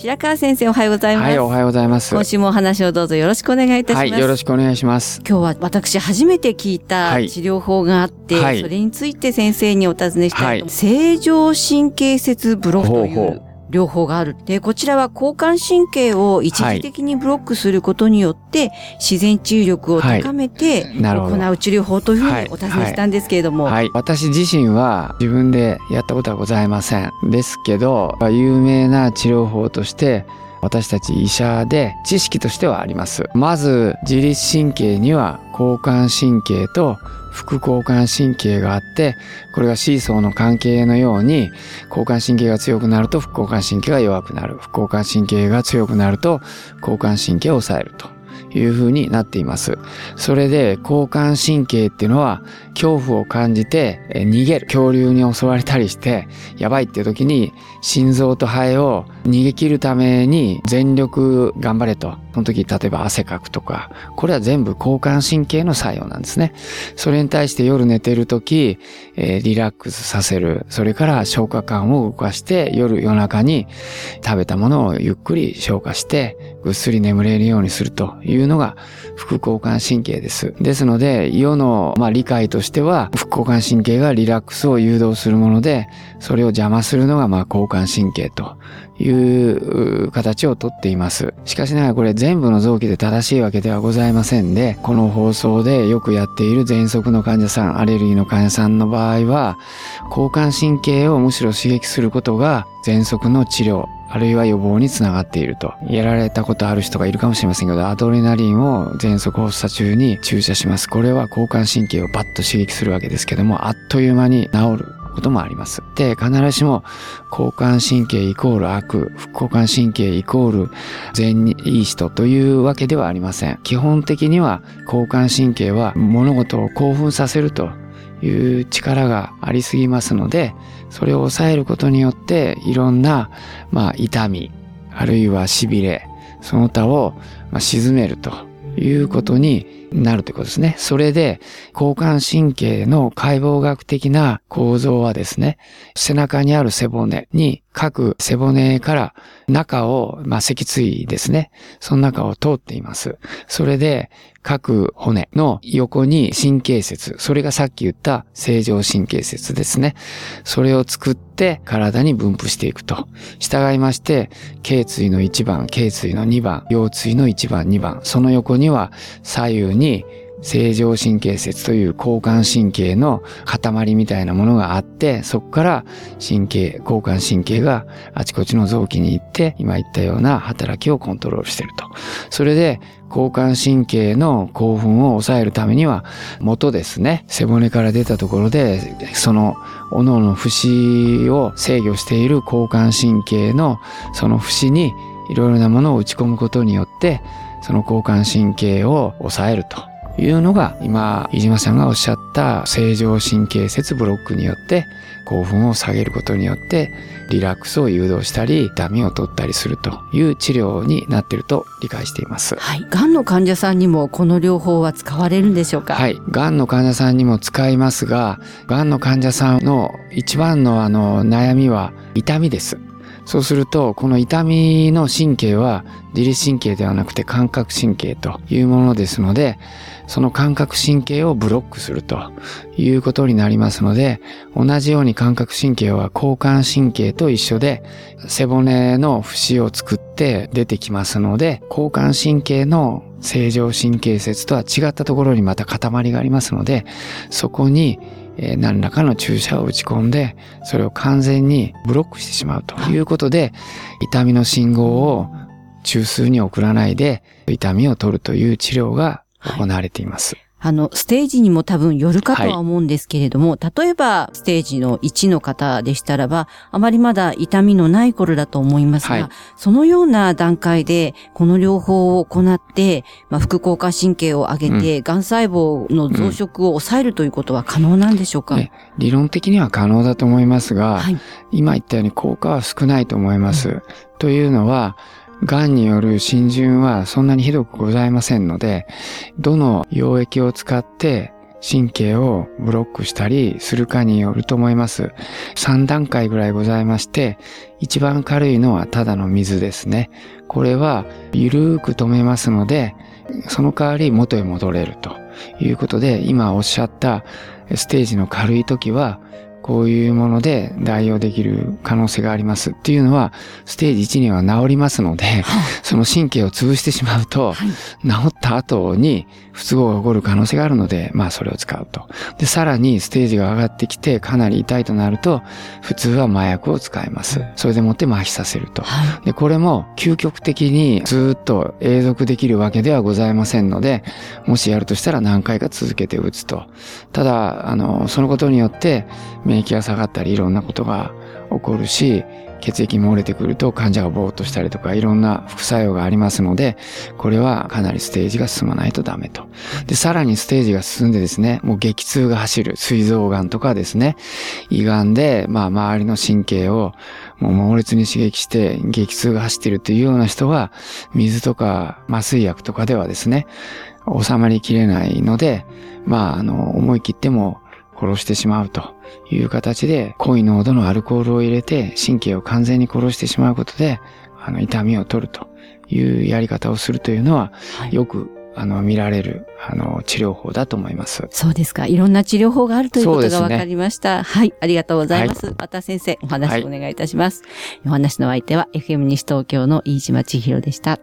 白川先生おはようございます、はい、おはようございます。今週もお話をどうぞよろしくお願いいたします、はい、よろしくお願いします。今日は私初めて聞いたはい。治療法があって、はい。それについて先生にお尋ねしたいと、はい。正常神経節ブロックといほうほう療法がある。で、こちらは交感神経を一時的にブロックすることによって、自然治癒力を高めて行う治療法というふうにお尋ねしたんですけれども、はい、私自身は自分でやったことはございません。ですけど、有名な治療法として、私たち医者で知識としてはあります。まず、自律神経には交感神経と副交感神経があって、これがシーソーの関係のように、交感神経が強くなると副交感神経が弱くなる。副交感神経が強くなると交感神経を抑えると。いう風になっています。それで交感神経っていうのは恐怖を感じて逃げる。恐竜に襲われたりしてやばいっていう時に心臓と肺を逃げ切るために全力頑張れと。その時例えば汗かくとか、これは全部交感神経の作用なんですね。それに対して夜寝てる時、えーリラックスさせる。それから消化管を動かして夜夜中に食べたものをゆっくり消化してぐっすり眠れるようにするというのが副交感神経です。ですので、世の、まあ、理解としては、副交感神経がリラックスを誘導するもので、それを邪魔するのが、まあ、交感神経というう形をとっています。しかしながらこれ全部の臓器で正しいわけではございませんで、この放送でよくやっている喘息の患者さん、アレルギーの患者さんの場合は、交感神経をむしろ刺激することが喘息の治療、あるいは予防につながっていると。やられたことある人がいるかもしれませんけど、アドレナリンを喘息発作中に注射します。これは交感神経をバッと刺激するわけですけども、あっという間に治ることもあります。で、必ずしも交感神経イコール悪、副交感神経イコール善にいい人というわけではありません。基本的には交感神経は物事を興奮させるという力がありすぎますので、それを抑えることによっていろんな、まあ、痛み、あるいは痺れ、その他を、まあ、沈めるということになるということですね。それで、交感神経の解剖学的な構造はですね、背中にある背骨に各背骨から中を、まあ、脊椎ですね。その中を通っています。それで、各骨の横に神経節、それがさっき言った正常神経節ですね。それを作って体に分布していくと。従いまして、頸椎の1番、頸椎の2番、腰椎の1番、2番、その横には左右に正常神経節という交感神経の塊みたいなものがあって、そこから神経、交感神経があちこちの臓器に行って、今言ったような働きをコントロールしてると。それで、交感神経の興奮を抑えるためには、元ですね、背骨から出たところで、その、各々の節を制御している交感神経のその節にいろいろなものを打ち込むことによって、その交感神経を抑えるというのが今、飯島さんがおっしゃった正常神経節ブロックによって興奮を下げることによってリラックスを誘導したり痛みを取ったりするという治療になっていると理解しています。はい。がんの患者さんにもこの療法は使われるんでしょうか？はい。がんの患者さんにも使いますが、がんの患者さんの一番のあの悩みは痛みです。そうすると、この痛みの神経は自律神経ではなくて感覚神経というものですので、その感覚神経をブロックするということになりますので、同じように感覚神経は交感神経と一緒で、背骨の節を作って出てきますので、交感神経の正常神経節とは違ったところにまた塊がありますので、そこにえ何らかの注射を打ち込んで、それを完全にブロックしてしまうということで、痛みの信号を中枢に送らないで、痛みを取るという治療が行われています。はいあの、ステージにも多分よるかとは思うんですけれども、はい、例えばステージの1の方でしたらば、あまりまだ痛みのない頃だと思いますが、はい、そのような段階で、この療法を行って、まあ、副交感神経を上げて、うん、癌細胞の増殖を抑えるということは可能なんでしょうか、ね、理論的には可能だと思いますが、はい、今言ったように効果は少ないと思います。うん、というのは、癌による浸潤はそんなにひどくございませんので、どの溶液を使って神経をブロックしたりするかによると思います。3段階ぐらいございまして、一番軽いのはただの水ですね。これはゆるーく止めますので、その代わり元へ戻れるということで、今おっしゃったステージの軽い時は、こういうもので代用できる可能性がありますっていうのは、ステージ1には治りますので、その神経を潰してしまうと、治った後に不都合が起こる可能性があるので、まあそれを使うと。で、さらにステージが上がってきてかなり痛いとなると、普通は麻薬を使います。それでもって麻痺させると。で、これも究極的にずっと永続できるわけではございませんので、もしやるとしたら何回か続けて打つと。ただ、あの、そのことによって免疫が下がったりいろんなことが起こるし、血液漏れてくると患者がぼーっとしたりとかいろんな副作用がありますので、これはかなりステージが進まないとダメと。で、さらにステージが進んでですね、もう激痛が走る、膵臓癌とかですね、胃癌で、まあ周りの神経をもう猛烈に刺激して激痛が走っているというような人は、水とか麻酔薬とかではですね、収まりきれないので、まあ、あの、思い切っても殺してしまうという形で濃い濃度のアルコールを入れて神経を完全に殺してしまうことで、あの、痛みを取るというやり方をするというのは、よくあの、見られる、あの、治療法だと思います。そうですか。いろんな治療法があるということが分かりました。ね、はい。ありがとうございます。はい、また先生、お話お願いいたします。はい、お話の相手は、FM 西東京の飯島千尋でした。